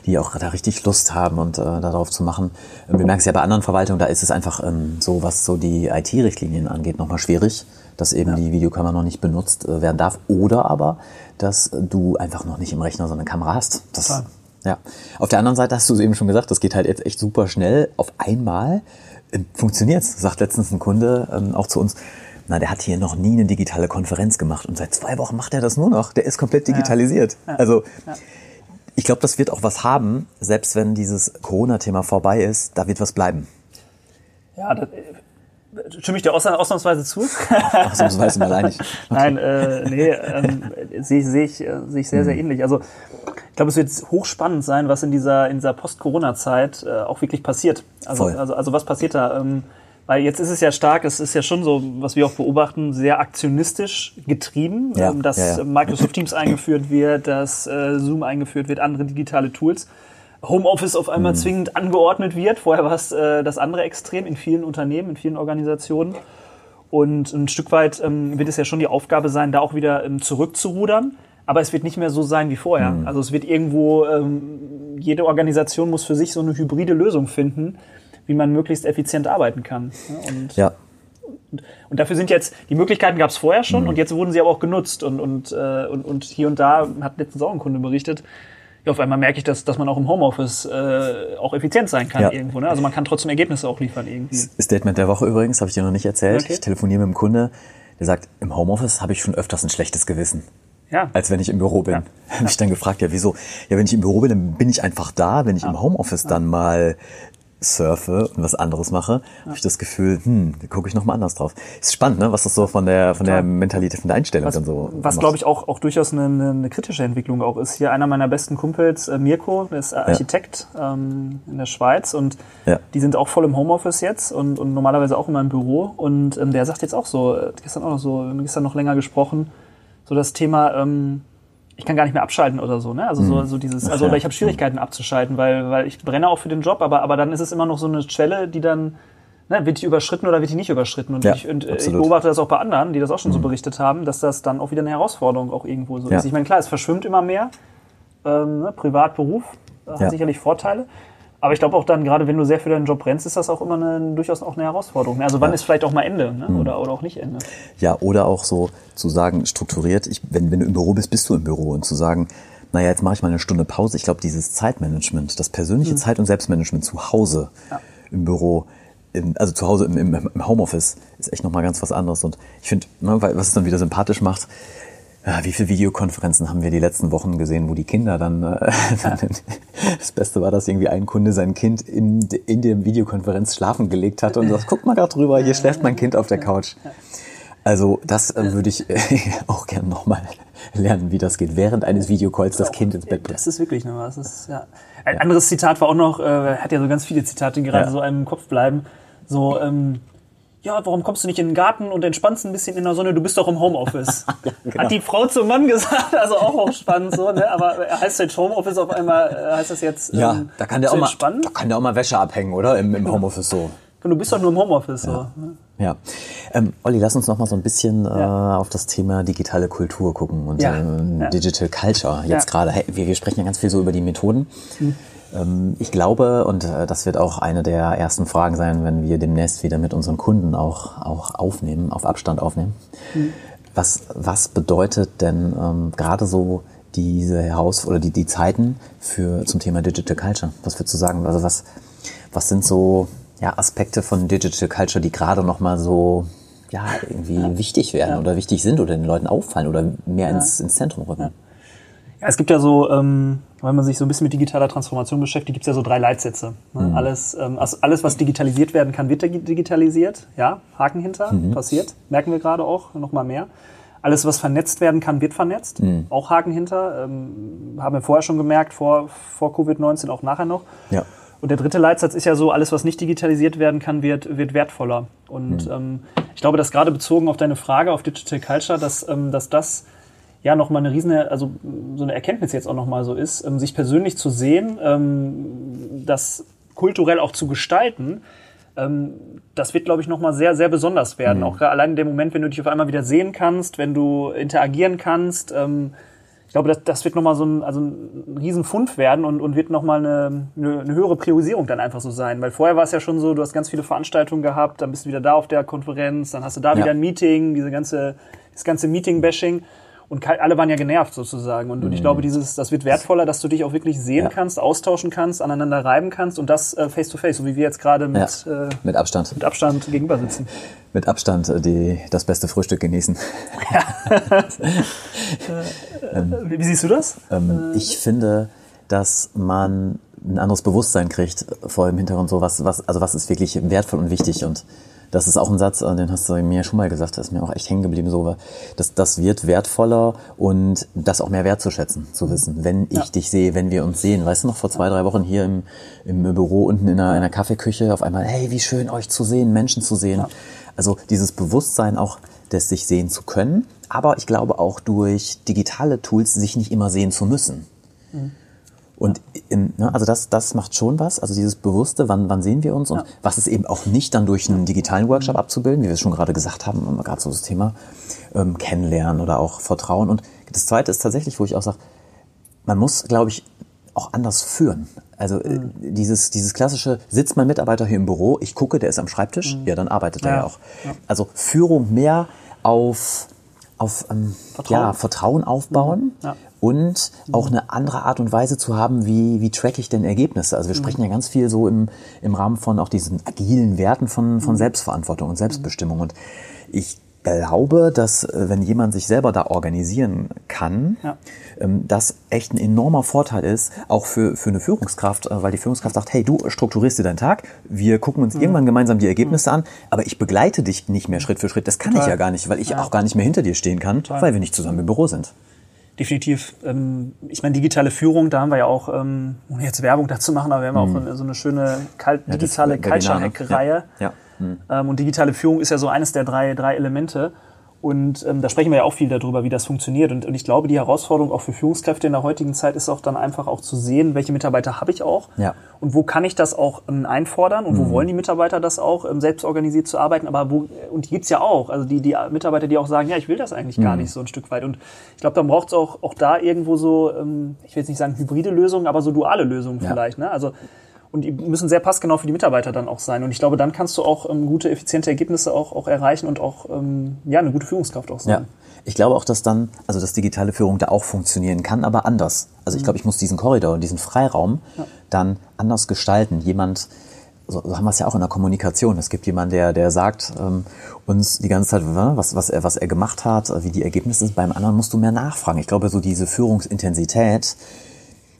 die auch da richtig Lust haben und äh, darauf zu machen. Ähm, wir merken es ja bei anderen Verwaltungen, da ist es einfach ähm, so, was so die IT-Richtlinien angeht, nochmal schwierig, dass eben die Videokamera noch nicht benutzt äh, werden darf. Oder aber, dass du einfach noch nicht im Rechner so eine Kamera hast. Das, Total. ja. Auf der anderen Seite hast du es eben schon gesagt, das geht halt jetzt echt super schnell. Auf einmal äh, funktioniert's, sagt letztens ein Kunde ähm, auch zu uns. Na, der hat hier noch nie eine digitale Konferenz gemacht und seit zwei Wochen macht er das nur noch. Der ist komplett digitalisiert. Also ich glaube, das wird auch was haben, selbst wenn dieses Corona-Thema vorbei ist, da wird was bleiben. Ja, das, äh, stimme ich dir ausna- ausnahmsweise zu. Ausnahmsweise mal einig. Nein, äh, nee, ähm, sehe sehe ich, äh, sehe ich sehr, sehr ähnlich. Also ich glaube, es wird hochspannend sein, was in dieser, in dieser Post-Corona-Zeit äh, auch wirklich passiert. Also, Voll. also, also was passiert da? Ähm, weil jetzt ist es ja stark, es ist ja schon so, was wir auch beobachten, sehr aktionistisch getrieben, Ja, ähm, dass ja, ja. Microsoft Teams eingeführt wird, dass äh, Zoom eingeführt wird, andere digitale Tools. Homeoffice auf Mhm. einmal zwingend angeordnet wird. Vorher war es äh, das andere Extrem in vielen Unternehmen, in vielen Organisationen. Und ein Stück weit ähm, wird es ja schon die Aufgabe sein, da auch wieder ähm, zurückzurudern. aber es wird nicht mehr so sein wie vorher. Mhm. Also es wird irgendwo, ähm, jede Organisation muss für sich so eine hybride Lösung finden, wie man möglichst effizient arbeiten kann. Ja, Und, Ja, und dafür sind jetzt, die Möglichkeiten gab es vorher schon Mhm. und jetzt wurden sie aber auch genutzt. Und, und, äh, und, und hier und da hat letztens auch ein Kunde berichtet, ja, auf einmal merke ich, dass, dass man auch im Homeoffice äh, auch effizient sein kann Ja. irgendwo. Ne? Also man kann trotzdem Ergebnisse auch liefern irgendwie. Statement der Woche übrigens, habe ich dir noch nicht erzählt. Okay. Ich telefoniere mit einem Kunde, der sagt, im Homeoffice habe ich schon öfters ein schlechtes Gewissen. Ja. als wenn ich im Büro bin. Ja. Habe ich dann gefragt, ja wieso? Ja, wenn ich im Büro bin, dann bin ich einfach da. Wenn ich im Homeoffice dann mal surfe und was anderes mache, habe ich das Gefühl, hm, da gucke ich noch mal anders drauf. Ist spannend, ne? was das so von der von der. Mentalität, von der Einstellung Was, dann so was glaube ich auch, auch durchaus eine, eine, eine kritische Entwicklung auch ist. Hier einer meiner besten Kumpels, äh, Mirko, der ist äh, Architekt ähm, in der Schweiz und Ja. die sind auch voll im Homeoffice jetzt und, und normalerweise auch immer im Büro. Und ähm, der sagt jetzt auch so, äh, gestern auch noch so, gestern noch länger gesprochen, so das Thema, ähm, ich kann gar nicht mehr abschalten oder so, ne? Also so, so dieses, also oder ich habe Schwierigkeiten abzuschalten, weil, weil ich brenne auch für den Job, aber, aber dann ist es immer noch so eine Schwelle, die dann, ne, wird die überschritten oder wird die nicht überschritten? Und, Ja, ich, und äh, ich beobachte das auch bei anderen, die das auch schon so berichtet haben, dass das dann auch wieder eine Herausforderung auch irgendwo so Ja. ist. Ich meine, klar, es verschwimmt immer mehr, ähm, ne, Privat, Beruf, äh, hat Ja. sicherlich Vorteile. Aber ich glaube auch dann, gerade wenn du sehr für deinen Job brennst, ist das auch immer eine, durchaus auch eine Herausforderung. Also wann ist vielleicht auch mal Ende ne? Mhm. oder, oder auch nicht Ende. Ja, oder auch so zu sagen, strukturiert, ich, wenn, wenn du im Büro bist, bist du im Büro und zu sagen, naja, jetzt mache ich mal eine Stunde Pause. Ich glaube, dieses Zeitmanagement, das persönliche Mhm. Zeit- und Selbstmanagement zu Hause im Büro, im, also zu Hause im, im, im Homeoffice, ist echt nochmal ganz was anderes. Und ich finde, ne, weil- was es dann wieder sympathisch macht, ja, wie viele Videokonferenzen haben wir die letzten Wochen gesehen, wo die Kinder dann, äh, das Beste war, dass irgendwie ein Kunde sein Kind in, in der Videokonferenz schlafen gelegt hat und sagt, guck mal da drüber, hier schläft mein Kind auf der Couch. Also das äh, würde ich äh, auch gerne nochmal lernen, wie das geht, während eines Videocalls das Kind ins Bett bringt. Das ist wirklich noch was. Ist, ja. Ein anderes Zitat war auch noch, äh, hat ja so ganz viele Zitate, die gerade Ja. so einem im Kopf bleiben. So, ähm, ja, warum kommst du nicht in den Garten und entspannst ein bisschen in der Sonne? Du bist doch im Homeoffice. genau. Hat die Frau zum Mann gesagt, also auch hochspannend so, ne? Aber heißt jetzt Homeoffice auf einmal, äh, heißt das jetzt Ja, ähm, da kann der auch mal, entspannen? da kann der auch mal Wäsche abhängen, oder? Im, im Homeoffice so. Du bist doch nur im Homeoffice. So. Ja. Ähm, Olli, lass uns noch mal so ein bisschen Ja. äh, auf das Thema digitale Kultur gucken und Ja. ähm, Ja. Digital Culture. Jetzt Ja. Mhm. gerade, hey, wir, wir sprechen ja ganz viel so über die Methoden. Ähm, ich glaube, und äh, das wird auch eine der ersten Fragen sein, wenn wir demnächst wieder mit unseren Kunden auch, auch aufnehmen, auf Abstand aufnehmen. Mhm. Was, was bedeutet denn ähm, gerade so diese Heraus oder die, die Zeiten für zum Thema Digital Culture? Was würdest du sagen? Also was, was sind so ja, Aspekte von Digital Culture, die gerade noch mal so ja, irgendwie wichtig werden oder wichtig sind oder den Leuten auffallen oder mehr ins, ins Zentrum rücken? Ja, es gibt ja so, ähm, wenn man sich so ein bisschen mit digitaler Transformation beschäftigt, gibt es ja so drei Leitsätze. Ne? Alles, ähm, also alles, was digitalisiert werden kann, wird digi- digitalisiert. Ja, Haken hinter, passiert. Merken wir gerade auch, noch mal mehr. Alles, was vernetzt werden kann, wird vernetzt. Auch Haken hinter. Ähm, haben wir vorher schon gemerkt, vor, vor Covid-19, auch nachher noch. Ja. Und der dritte Leitsatz ist ja so, alles, was nicht digitalisiert werden kann, wird, wird wertvoller. Und ähm, ich glaube, dass gerade bezogen auf deine Frage, auf Digital Culture, dass, ähm, dass das ja nochmal eine riesen, also so eine Erkenntnis jetzt auch nochmal so ist, ähm, sich persönlich zu sehen, ähm, das kulturell auch zu gestalten, ähm, das wird, glaube ich, nochmal sehr, sehr besonders werden. Auch gerade allein in dem Moment, wenn du dich auf einmal wieder sehen kannst, wenn du interagieren kannst. Ähm, ich glaube, das, das wird nochmal so ein, also ein Riesenfund werden und, und wird nochmal eine, eine, eine höhere Priorisierung dann einfach so sein. Weil vorher war es ja schon so, du hast ganz viele Veranstaltungen gehabt, dann bist du wieder da auf der Konferenz, dann hast du da Ja. wieder ein Meeting, diese ganze, das ganze Meeting-Bashing. Und alle waren ja genervt sozusagen. Und, und ich glaube, dieses, das wird wertvoller, dass du dich auch wirklich sehen Ja. kannst, austauschen kannst, aneinander reiben kannst und das äh, face to face, so wie wir jetzt gerade mit, Ja. äh, Mit Abstand. mit Abstand gegenüber sitzen. Mit Abstand äh, die, das beste Frühstück genießen. Wie, wie siehst du das? Ähm, ich finde, dass man ein anderes Bewusstsein kriegt vor dem Hintergrund so was, was, also was ist wirklich wertvoll und wichtig und das ist auch ein Satz, äh, den hast du mir schon mal gesagt, das ist mir auch echt hängen geblieben, so, dass das wird wertvoller und das auch mehr wertzuschätzen, zu wissen, wenn ich Ja. dich sehe, wenn wir uns sehen. Weißt du noch, vor zwei, drei Wochen hier im, im Büro unten in einer, einer Kaffeeküche auf einmal, hey, wie schön euch zu sehen, Menschen zu sehen. Also dieses Bewusstsein auch, des sich sehen zu können, aber ich glaube auch durch digitale Tools sich nicht immer sehen zu müssen. Und im, ne, also das, das macht schon was, also dieses Bewusste, wann, wann sehen wir uns und Ja. was ist eben auch nicht dann durch einen digitalen Workshop abzubilden, wie wir es schon gerade gesagt haben, gerade so das Thema ähm, Kennenlernen oder auch Vertrauen. Und das Zweite ist tatsächlich, wo ich auch sage, man muss, glaube ich, auch anders führen. Also äh, Mhm. dieses, dieses klassische, sitzt mein Mitarbeiter hier im Büro, ich gucke, der ist am Schreibtisch, ja, dann arbeitet er Mhm. Ja, ja auch. ja. Also Führung mehr auf, auf ähm, Vertrauen. Ja, Vertrauen aufbauen Ja. Und auch eine andere Art und Weise zu haben, wie, wie track ich denn Ergebnisse. Also wir sprechen ja ganz viel so im, im Rahmen von auch diesen agilen Werten von, von Selbstverantwortung und Selbstbestimmung. Und ich glaube, dass äh, wenn jemand sich selber da organisieren kann, Ja. ähm, das echt ein enormer Vorteil ist, auch für, für eine Führungskraft, äh, weil die Führungskraft sagt, hey, du strukturierst dir deinen Tag, wir gucken uns irgendwann gemeinsam die Ergebnisse an, aber ich begleite dich nicht mehr Schritt für Schritt. Das kann ich Total. ja gar nicht, weil ich Ja. auch gar nicht mehr hinter dir stehen kann, weil wir nicht zusammen im Büro sind. Definitiv. Ähm, ich meine, digitale Führung, da haben wir ja auch, ähm, ohne jetzt Werbung dazu machen, aber wir haben auch eine, so eine schöne Kal das digitale ne? Hack-Reihe. Ja. Ja. Mhm. Ähm, und digitale Führung ist ja so eines der drei, drei Elemente. Und ähm, da sprechen wir ja auch viel darüber, wie das funktioniert. Und, und ich glaube, die Herausforderung auch für Führungskräfte in der heutigen Zeit ist auch dann einfach auch zu sehen, welche Mitarbeiter habe ich auch Ja. und wo kann ich das auch ähm, einfordern und wo Mhm. wollen die Mitarbeiter das auch, ähm, selbst organisiert zu arbeiten. Aber wo, und die gibt's ja auch. Also die, die Mitarbeiter, die auch sagen, ja, ich will das eigentlich Mhm. gar nicht so ein Stück weit. Und ich glaube, dann braucht's auch, auch da irgendwo so, ähm, ich will jetzt nicht sagen hybride Lösungen, aber so duale Lösungen Ja. vielleicht. Ne? Also und die müssen sehr passgenau für die Mitarbeiter dann auch sein. Und ich glaube, dann kannst du auch ähm, gute, effiziente Ergebnisse auch, auch erreichen und auch ähm, ja, eine gute Führungskraft auch sein. Ja. Ich glaube auch, dass dann, also dass digitale Führung da auch funktionieren kann, aber anders. Also ich glaube, ich muss diesen Korridor, diesen Freiraum dann anders gestalten. Jemand, so, so haben wir es ja auch in der Kommunikation. Es gibt jemanden, der, der sagt ähm, uns die ganze Zeit, was, was, er, was er gemacht hat, wie die Ergebnisse sind. Beim anderen musst du mehr nachfragen. Ich glaube, so diese Führungsintensität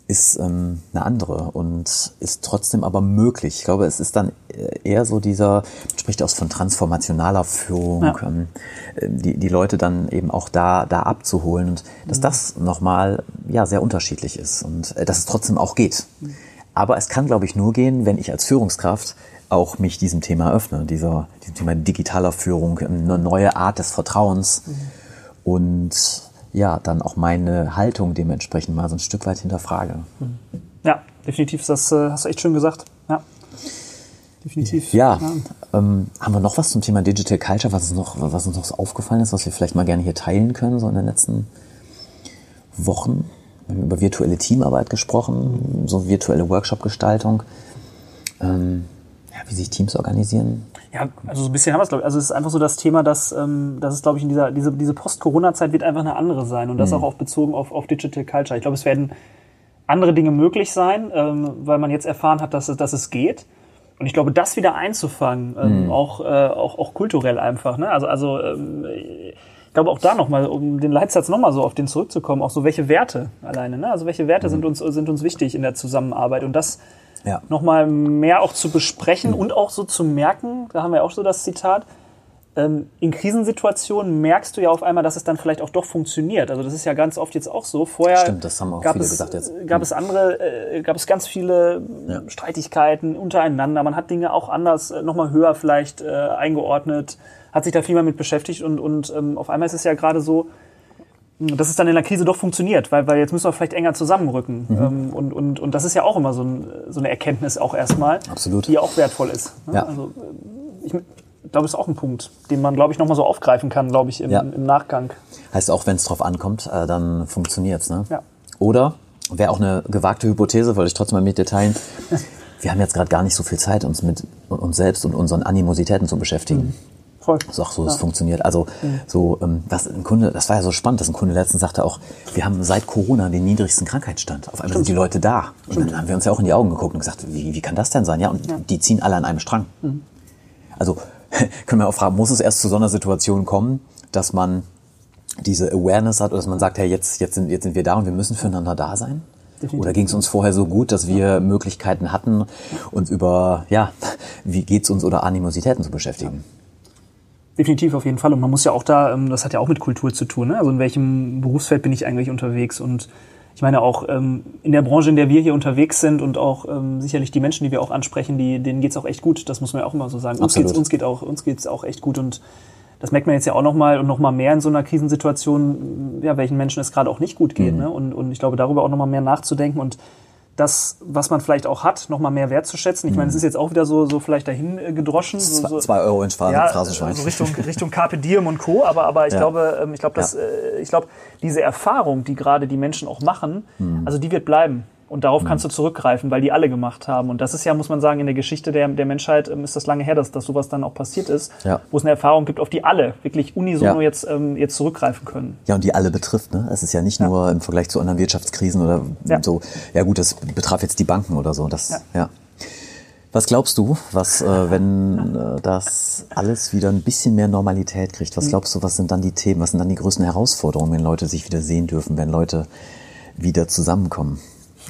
ist ähm, eine andere und ist trotzdem aber möglich. Ich glaube, es ist dann eher so dieser, man spricht aus von transformationaler Führung, Ja. ähm, die, die Leute dann eben auch da, da abzuholen und dass das nochmal ja, sehr unterschiedlich ist und äh, dass es trotzdem auch geht. Aber es kann, glaube ich, nur gehen, wenn ich als Führungskraft auch mich diesem Thema öffne, dieser, diesem Thema digitaler Führung, eine neue Art des Vertrauens und ja, dann auch meine Haltung dementsprechend mal so ein Stück weit hinterfrage. Ja, definitiv. Das äh, hast du echt schön gesagt. Ja. Definitiv. Ja, ähm, haben wir noch was zum Thema Digital Culture, was uns, noch, was uns noch so aufgefallen ist, was wir vielleicht mal gerne hier teilen können, so in den letzten Wochen? Wir haben über virtuelle Teamarbeit gesprochen, so virtuelle Workshop-Gestaltung, ähm, ja, wie sich Teams organisieren. Ja, also so ein bisschen haben wir es, glaube ich. Also es ist einfach so das Thema, dass, ähm, dass es, glaube ich, in dieser diese, diese Post-Corona-Zeit wird einfach eine andere sein. Und das auch auf bezogen auf, auf Digital Culture. Ich glaube, es werden andere Dinge möglich sein, ähm, weil man jetzt erfahren hat, dass es, dass es geht. Und ich glaube, das wieder einzufangen, ähm, auch, äh, auch, auch kulturell einfach. Ne? Also, also ähm, ich glaube auch da nochmal, um den Leitsatz nochmal so auf den zurückzukommen, auch so welche Werte alleine. Ne? Also welche Werte sind, uns, sind uns wichtig in der Zusammenarbeit. Und das Ja. nochmal mehr auch zu besprechen und auch so zu merken, da haben wir auch so das Zitat, ähm, in Krisensituationen merkst du ja auf einmal, dass es dann vielleicht auch doch funktioniert. Also das ist ja ganz oft jetzt auch so. Vorher Stimmt, gab es. Gab es andere, äh, gab es ganz viele Ja. Streitigkeiten untereinander. Man hat Dinge auch anders, äh, nochmal höher vielleicht äh, eingeordnet, hat sich da viel mehr mit beschäftigt und, und ähm, auf einmal ist es ja gerade so, dass es dann in der Krise doch funktioniert, weil, weil jetzt müssen wir vielleicht enger zusammenrücken. Mhm. Ähm, und, und, und das ist ja auch immer so, ein, so eine Erkenntnis auch erstmal, Absolut. die auch wertvoll ist. ne? Ja. Also, ich glaube, das ist auch ein Punkt, den man, glaube ich, nochmal so aufgreifen kann, glaube ich, im, Ja. im Nachgang. Heißt auch, wenn es drauf ankommt, äh, dann funktioniert's. Ne? Ja. Oder, wäre auch eine gewagte Hypothese, wollte ich trotzdem mal mit dir teilen, wir haben jetzt gerade gar nicht so viel Zeit, uns mit uns selbst und unseren Animositäten zu beschäftigen. Voll. So, so, es funktioniert. Also, so, ähm, was ein Kunde, das war ja so spannend, dass ein Kunde letztens sagte auch, wir haben seit Corona den niedrigsten Krankheitsstand. Auf einmal sind die Leute da. Und dann haben wir uns ja auch in die Augen geguckt und gesagt, wie, wie kann das denn sein? Ja, und die ziehen alle an einem Strang. Also, können wir auch fragen, muss es erst zu so einer Situation kommen, dass man diese Awareness hat oder dass man sagt, hey, jetzt, jetzt, sind, jetzt sind wir da und wir müssen füreinander da sein? Definitiv. Oder ging es uns vorher so gut, dass wir Möglichkeiten hatten, uns über, ja, wie geht's uns oder Animositäten zu beschäftigen? Definitiv auf jeden Fall. Und man muss ja auch da, ähm, das hat ja auch mit Kultur zu tun. Ne? Also in welchem Berufsfeld bin ich eigentlich unterwegs? Und ich meine auch ähm, in der Branche, in der wir hier unterwegs sind und auch ähm, sicherlich die Menschen, die wir auch ansprechen, die, denen geht's auch echt gut. Das muss man ja auch immer so sagen. Uns Absolut. geht's, uns geht auch, uns geht's auch echt gut. Und das merkt man jetzt ja auch nochmal und nochmal mehr in so einer Krisensituation, ja, welchen Menschen es gerade auch nicht gut geht. Ne? Und, und ich glaube, darüber auch nochmal mehr nachzudenken und das, was man vielleicht auch hat, nochmal mehr wertzuschätzen. Ich meine, es ist jetzt auch wieder so, so vielleicht dahin äh, gedroschen. So, Zwei, so, zwei Euro ins Phra- ja, Phrasenschwein. so Richtung, Richtung Carpe Diem und Co. Aber, aber ich Ja. glaube, ähm, ich glaube, dass, Ja. äh, ich glaube, diese Erfahrung, die gerade die Menschen auch machen, Hm. also die wird bleiben. Und darauf kannst du zurückgreifen, weil die alle gemacht haben. Und das ist ja, muss man sagen, in der Geschichte der, der Menschheit ähm, ist das lange her, dass, dass sowas dann auch passiert ist, Ja. wo es eine Erfahrung gibt, auf die alle wirklich unisono Ja. jetzt, ähm, jetzt zurückgreifen können. Ja, und die alle betrifft. Ne? Es ist ja nicht nur im Vergleich zu anderen Wirtschaftskrisen oder Ja. so. Ja gut, das betraf jetzt die Banken oder so. Das, ja. Was glaubst du, was, äh, wenn äh, das alles wieder ein bisschen mehr Normalität kriegt? Mhm. Was glaubst du, was sind dann die Themen, was sind dann die größten Herausforderungen, wenn Leute sich wieder sehen dürfen, wenn Leute wieder zusammenkommen?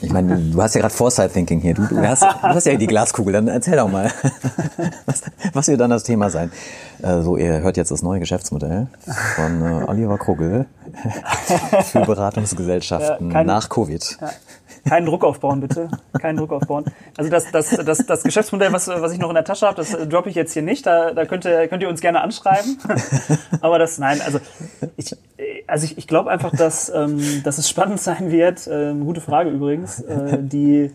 Ich meine, du hast ja gerade Foresight Thinking hier. Du, du, hast, du hast ja die Glaskugel. Dann erzähl doch mal, was, was wird dann das Thema sein? Äh, so, ihr hört jetzt das neue Geschäftsmodell von äh, Oliver Krugel für Beratungsgesellschaften Ja, kein- nach Covid. Keinen Druck aufbauen, bitte. Keinen Druck aufbauen. Also das, das, das, das Geschäftsmodell, was, was ich noch in der Tasche habe, das äh, droppe ich jetzt hier nicht. Da, da könnt, ihr, könnt ihr uns gerne anschreiben. Aber das, nein, also ich, also ich, ich glaube einfach, dass, ähm, dass es spannend sein wird. Ähm, gute Frage übrigens. Äh, die,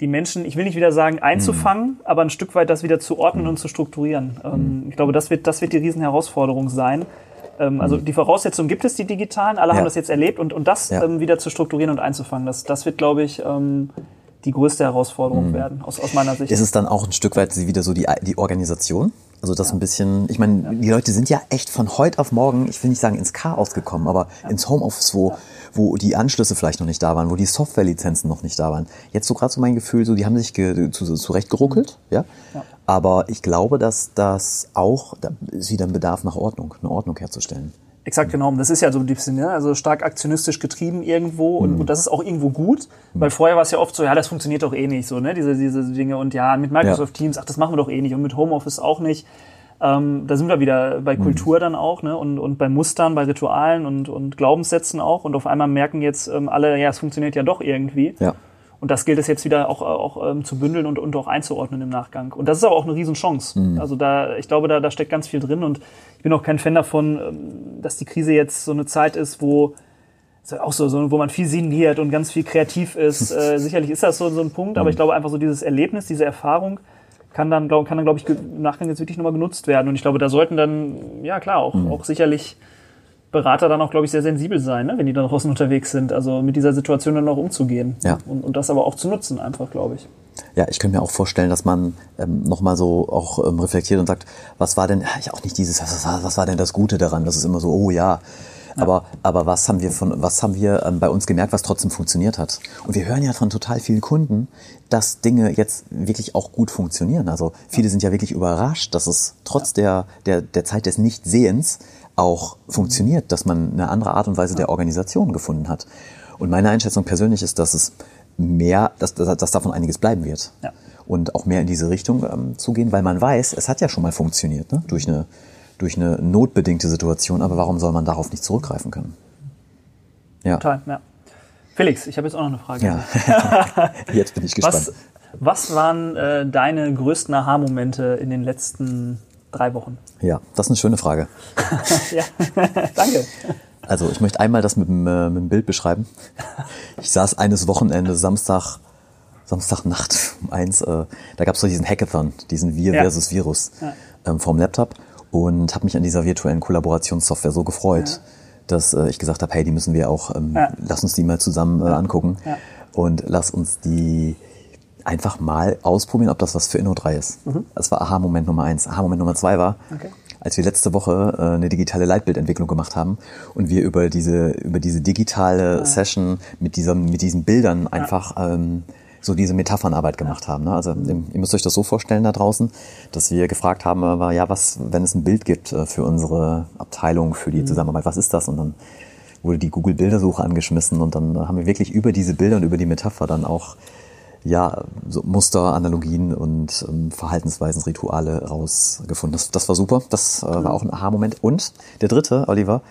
die Menschen, ich will nicht wieder sagen einzufangen, aber ein Stück weit das wieder zu ordnen und zu strukturieren. Ähm, ich glaube, das wird, das wird die Riesenherausforderung sein. Ähm, also die Voraussetzungen gibt es, die digitalen, alle Ja. haben das jetzt erlebt und, und das Ja. ähm, wieder zu strukturieren und einzufangen, das, das wird, glaube ich, ähm, die größte Herausforderung werden, aus, aus meiner Sicht. Ist es dann auch ein Stück weit wieder so die, die Organisation? Also das ein bisschen, ich meine, die Leute sind ja echt von heute auf morgen, ich will nicht sagen ins Chaos gekommen, aber ins Homeoffice, wo, wo die Anschlüsse vielleicht noch nicht da waren, wo die Softwarelizenzen noch nicht da waren. Jetzt so gerade so mein Gefühl, so die haben sich ge, zu, zurechtgeruckelt, ja? Aber ich glaube, dass das auch, da ist wieder ein Bedarf nach Ordnung, eine Ordnung herzustellen. Exakt genau. Und Das ist ja so ein bisschen, ne? also stark aktionistisch getrieben irgendwo und, und das ist auch irgendwo gut, weil vorher war es ja oft so, ja, das funktioniert doch eh nicht so, ne, diese, diese Dinge und ja, mit Microsoft Teams, ach, das machen wir doch eh nicht und mit Homeoffice auch nicht. Ähm, da sind wir wieder bei Kultur dann auch, ne, und, und bei Mustern, bei Ritualen und, und Glaubenssätzen auch und auf einmal merken jetzt ähm, alle, ja, es funktioniert ja doch irgendwie. Ja. Und das gilt es jetzt wieder auch, auch ähm, zu bündeln und, und auch einzuordnen im Nachgang. Und das ist aber auch eine Riesenchance. Also da, ich glaube, da, da steckt ganz viel drin und ich bin auch kein Fan davon, ähm, dass die Krise jetzt so eine Zeit ist, wo auch so, so, wo man viel sinniert und ganz viel kreativ ist. Äh, sicherlich ist das so, so ein Punkt, aber ich glaube einfach so dieses Erlebnis, diese Erfahrung kann dann, glaub, kann dann, glaube ich, im Nachgang jetzt wirklich nochmal genutzt werden. Und ich glaube, da sollten dann, ja klar, auch, auch sicherlich Berater dann auch, glaube ich, sehr sensibel sein, ne, wenn die da draußen unterwegs sind. Also mit dieser Situation dann auch umzugehen. Ja. Und, und das aber auch zu nutzen, einfach, glaube ich. Ja, ich könnte mir auch vorstellen, dass man ähm, nochmal so auch ähm, reflektiert und sagt, was war denn, ja, auch nicht dieses, was, was, war denn das Gute daran? Das ist immer so, oh ja. Aber, aber was haben wir von, was haben wir ähm, bei uns gemerkt, was trotzdem funktioniert hat? Und wir hören ja von total vielen Kunden, dass Dinge jetzt wirklich auch gut funktionieren. Also viele sind ja wirklich überrascht, dass es trotz der, der, der Zeit des Nichtsehens auch funktioniert, dass man eine andere Art und Weise der Organisation gefunden hat. Und meine Einschätzung persönlich ist, dass es mehr, dass, dass, dass davon einiges bleiben wird. Ja. Und auch mehr in diese Richtung ähm, zu gehen, weil man weiß, es hat ja schon mal funktioniert, ne? durch, eine, durch eine notbedingte Situation, aber warum soll man darauf nicht zurückgreifen können? Ja. Total, ja. Felix, ich habe jetzt auch noch eine Frage. ja. Jetzt bin ich gespannt. Was, was waren äh, deine größten Aha-Momente in den letzten drei Wochen? Ja, das ist eine schöne Frage. ja, danke. Also ich möchte einmal das mit dem, äh, mit dem Bild beschreiben. Ich saß eines Wochenendes, Samstag, Samstagnacht um eins, äh, da gab es so diesen Hackathon, diesen Wir Ja. versus Virus ähm, vom Laptop und habe mich an dieser virtuellen Kollaborationssoftware so gefreut, dass äh, ich gesagt habe, hey, die müssen wir auch, ähm, Ja. lass uns die mal zusammen äh, angucken Ja. und lass uns die einfach mal ausprobieren, ob das was für Inno3 ist. Das war Aha-Moment Nummer eins. Aha-Moment Nummer zwei war, Mhm. Okay. als wir letzte Woche äh, eine digitale Leitbildentwicklung gemacht haben und wir über diese über diese digitale Session mit diesem mit diesen Bildern einfach ähm, so diese Metaphernarbeit gemacht haben. Ne? Also ihr müsst euch das so vorstellen da draußen, dass wir gefragt haben, äh, war, ja was, wenn es ein Bild gibt äh, für unsere Abteilung, für die Zusammenarbeit, was ist das? Und dann wurde die Google Bildersuche angeschmissen und dann haben wir wirklich über diese Bilder und über die Metapher dann auch ja, so Muster, Analogien und ähm, Verhaltensweisen, Rituale rausgefunden. Das, das war super. Das äh, war auch ein Aha-Moment. Und der dritte, Oliver,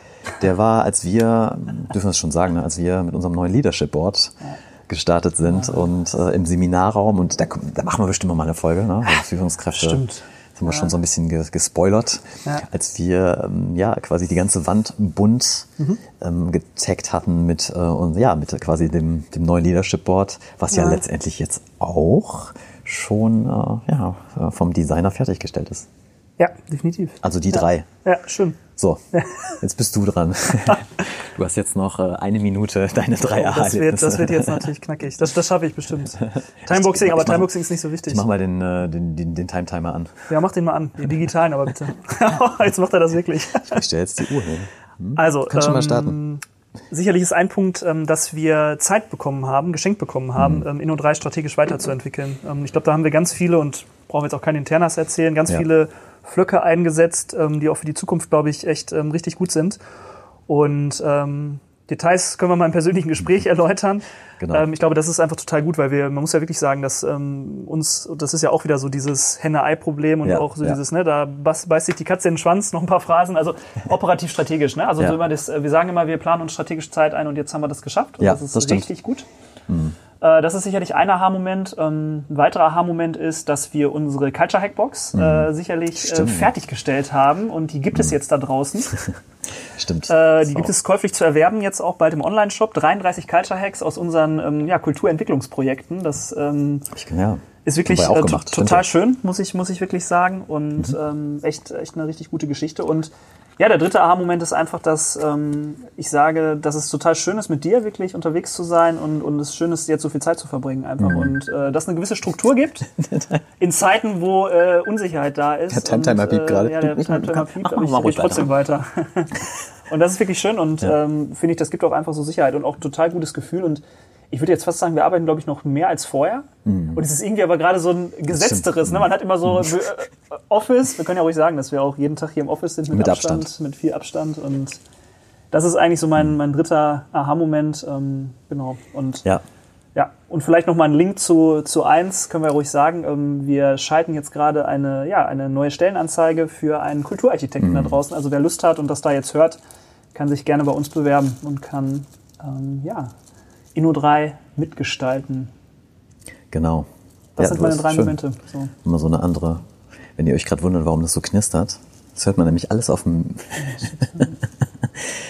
der war, als wir, dürfen wir es schon sagen, ne, als wir mit unserem neuen Leadership Board gestartet sind und äh, im Seminarraum und da, da machen wir bestimmt noch mal eine Folge, ne? Also Führungskräfte Stimmt. Das haben wir schon so ein bisschen ge- gespoilert, Ja. als wir ähm, ja quasi die ganze Wand bunt Mhm. ähm, getaggt hatten mit äh, und ja mit quasi dem, dem neuen Leadership Board, was ja, Ja. letztendlich jetzt auch schon äh, ja, äh, vom Designer fertiggestellt ist. Ja, definitiv. Also die drei. Ja, schön. So, jetzt bist du dran. Du hast jetzt noch äh, eine Minute deine drei Oh, das, wird, das wird jetzt natürlich knackig. Das, das schaffe ich bestimmt. Timeboxing, aber Timeboxing ist nicht so wichtig. Ich mach mal den, äh, den, den, den Time Timer an. Ja, mach den mal an. Den digitalen aber bitte. jetzt macht er das wirklich. Ich stelle jetzt die Uhr hin. Also, Kannst schon mal ähm, starten. Sicherlich ist ein Punkt, ähm, dass wir Zeit bekommen haben, geschenkt bekommen haben, Mhm. ähm, Inno3 strategisch weiterzuentwickeln. Ähm, ich glaube, da haben wir ganz viele und brauchen wir jetzt auch keine Internas erzählen, ganz Ja. viele Flöcke eingesetzt, ähm, die auch für die Zukunft, glaube ich, echt ähm, richtig gut sind. Und ähm, Details können wir mal im persönlichen Gespräch erläutern. Genau. Ähm, ich glaube, das ist einfach total gut, weil wir, man muss ja wirklich sagen, dass ähm, uns, das ist ja auch wieder so dieses Henne-Ei-Problem und Ja, auch so ja. dieses, ne, da beißt, sich die Katze in den Schwanz, noch ein paar Phrasen, also operativ strategisch, ne? Also Ja. so immer das, äh, wir sagen immer, wir planen uns strategisch Zeit ein und jetzt haben wir das geschafft. Und Ja, das ist das. Mhm. richtig gut. Äh, Das ist sicherlich ein Aha-Moment. Ähm, Ein weiterer Aha-Moment ist, dass wir unsere Culture Hackbox äh, sicherlich äh, Mhm. Stimmt. fertiggestellt haben und die gibt es jetzt da draußen. Stimmt. Äh, die gibt es käuflich zu erwerben jetzt auch bald im Online-Shop. 33 Culture Hacks aus unseren ähm, ja, Kulturentwicklungsprojekten. Das ähm, Ich, ja. ist wirklich äh, gemacht, total schön, muss ich, muss ich wirklich sagen. Und ähm, echt, echt eine richtig gute Geschichte. Und ja, der dritte Aha-Moment ist einfach, dass ähm, ich sage, dass es total schön ist, mit dir wirklich unterwegs zu sein und, und es schön ist, jetzt so viel Zeit zu verbringen einfach. Mhm. Und äh, dass es eine gewisse Struktur gibt in Zeiten, wo äh, Unsicherheit da ist. Der Timetimer piept gerade. Ja, der Ich- Timetimer mach- piept, aber ich, ich trotzdem weiter. und das ist wirklich schön und Ja. ähm, finde ich, das gibt auch einfach so Sicherheit und auch total gutes Gefühl und ich würde jetzt fast sagen, wir arbeiten, glaube ich, noch mehr als vorher. Mhm. Und es ist irgendwie aber gerade so ein gesetzteres. Ne? Man hat immer so äh, Office. Wir können ja ruhig sagen, dass wir auch jeden Tag hier im Office sind mit, Mit Abstand, Abstand. mit viel Abstand. Und das ist eigentlich so mein, mein dritter Aha-Moment. Ähm, genau. Und Ja. ja, und vielleicht noch mal ein Link zu, zu eins, können wir ruhig sagen. Ähm, wir schalten jetzt gerade eine, ja, eine neue Stellenanzeige für einen Kulturarchitekten da draußen. Also wer Lust hat und das da jetzt hört, kann sich gerne bei uns bewerben und kann ähm, ja, Inno3 mitgestalten. Genau. Das ja, sind meine drei schön. Momente. So. Immer so eine andere. Wenn ihr euch gerade wundert, warum das so knistert, das hört man nämlich alles auf dem.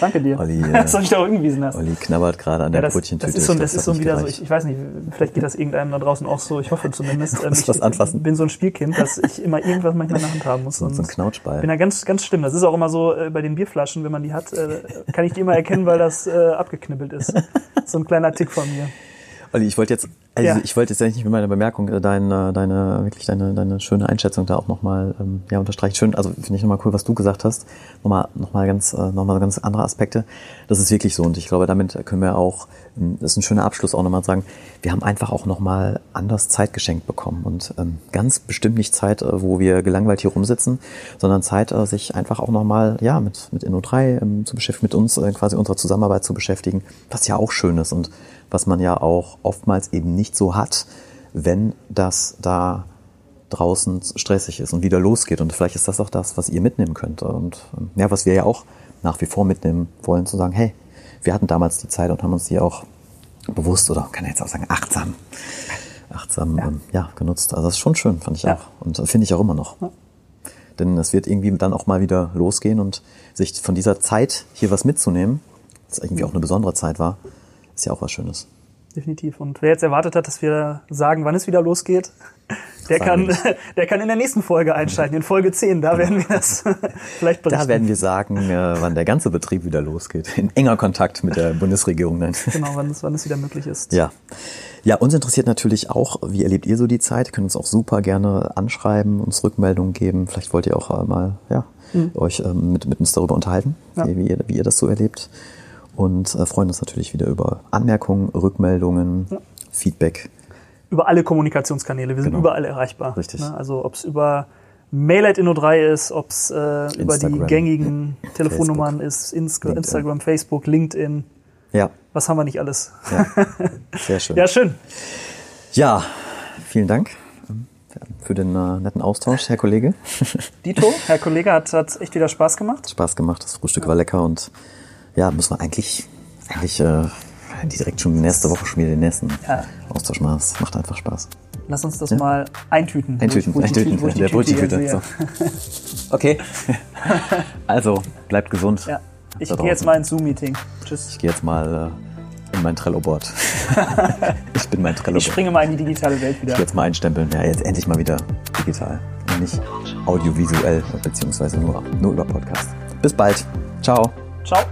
Danke dir. Olli, dass du mich darauf hingewiesen hast. Olli knabbert gerade an Ja, der das, Brötchentüte. das ist so, das ist so wieder so, gereicht. ich, ich weiß nicht, vielleicht geht das irgendeinem da draußen auch so, ich hoffe zumindest. Ähm, ich was anfassen. bin so ein Spielkind, dass ich immer irgendwas manchmal in der Hand haben muss. so ein Und Knautschball. bin ja ganz, ganz schlimm. Das ist auch immer so äh, bei den Bierflaschen, wenn man die hat, äh, kann ich die immer erkennen, weil das äh, abgeknibbelt ist. So ein kleiner Tick von mir. Olli, ich wollte jetzt, also Ja. ich wollte jetzt eigentlich mit meiner Bemerkung äh, deine, deine, wirklich deine, deine schöne Einschätzung da auch nochmal ähm, ja, unterstreichen. Schön, also finde ich nochmal cool, was du gesagt hast. Nochmal, nochmal ganz, äh, nochmal ganz andere Aspekte. Das ist wirklich so und ich glaube, damit können wir auch, das ist ein schöner Abschluss auch nochmal sagen, wir haben einfach auch nochmal anders Zeit geschenkt bekommen und ähm, ganz bestimmt nicht Zeit, äh, wo wir gelangweilt hier rumsitzen, sondern Zeit, äh, sich einfach auch nochmal, ja, mit, mit Inno3 ähm, zu beschäftigen, mit uns äh, quasi unserer Zusammenarbeit zu beschäftigen, was ja auch schön ist und was man ja auch oftmals eben nicht so hat, wenn das da draußen stressig ist und wieder losgeht. Und vielleicht ist das auch das, was ihr mitnehmen könnt. Und ähm, ja, was wir ja auch nach wie vor mitnehmen wollen, zu sagen, hey, wir hatten damals die Zeit und haben uns die auch bewusst oder kann ich jetzt auch sagen, achtsam, achtsam ja. Ähm, ja, genutzt. Also das ist schon schön, fand ich Ja. auch. Und finde ich auch immer noch. Denn es wird irgendwie dann auch mal wieder losgehen und sich von dieser Zeit hier was mitzunehmen, das irgendwie auch eine besondere Zeit war, ist ja auch was Schönes. Definitiv. Und wer jetzt erwartet hat, dass wir sagen, wann es wieder losgeht, der kann, der kann in der nächsten Folge einschalten, in Folge 10. Da werden wir das vielleicht berichten. Da werden wir sagen, äh, wann der ganze Betrieb wieder losgeht. In enger Kontakt mit der Bundesregierung. Nein. genau, wann es, wann es wieder möglich ist. Ja. Ja, uns interessiert natürlich auch, wie erlebt ihr so die Zeit? Ihr könnt uns auch super gerne anschreiben, uns Rückmeldungen geben. Vielleicht wollt ihr auch äh, mal ja, euch ähm, mit, mit uns darüber unterhalten, Mhm. Ja. wie, wie, ihr, wie ihr das so erlebt. Und äh, freuen uns natürlich wieder über Anmerkungen, Rückmeldungen, Feedback. Über alle Kommunikationskanäle. Wir sind Genau. überall erreichbar. Richtig. Ne? Also ob es über Mail at Inno3 ist, ob es äh, über die gängigen Telefonnummern ist, Insta LinkedIn. Instagram, Facebook, LinkedIn. Ja, Was haben wir nicht alles? ja. sehr schön. Ja, schön. Ja, vielen Dank ähm, für den äh, netten Austausch, Herr Kollege. Dito, Herr Kollege, hat, hat echt wieder Spaß gemacht. Spaß gemacht, das Frühstück war lecker und ja, müssen wir eigentlich, eigentlich äh, direkt schon nächste Woche schon wieder den nächsten Ja. Austausch machen. Es macht einfach Spaß. Lass uns das mal eintüten. Eintüten, ich- ich eintüten, ich die der Brötchentüte. So. Okay. Also, bleibt gesund. Ja. Ich gehe jetzt mal ins Zoom-Meeting. Tschüss. Ich gehe jetzt mal äh, in mein Trello-Board. ich bin mein Ich Trello-Board. springe mal in die digitale Welt Ich wieder. gehe jetzt mal einstempeln. Ja, jetzt endlich mal wieder digital. Und nicht audiovisuell, beziehungsweise nur, nur über Podcast. Bis bald. Ciao. Ciao.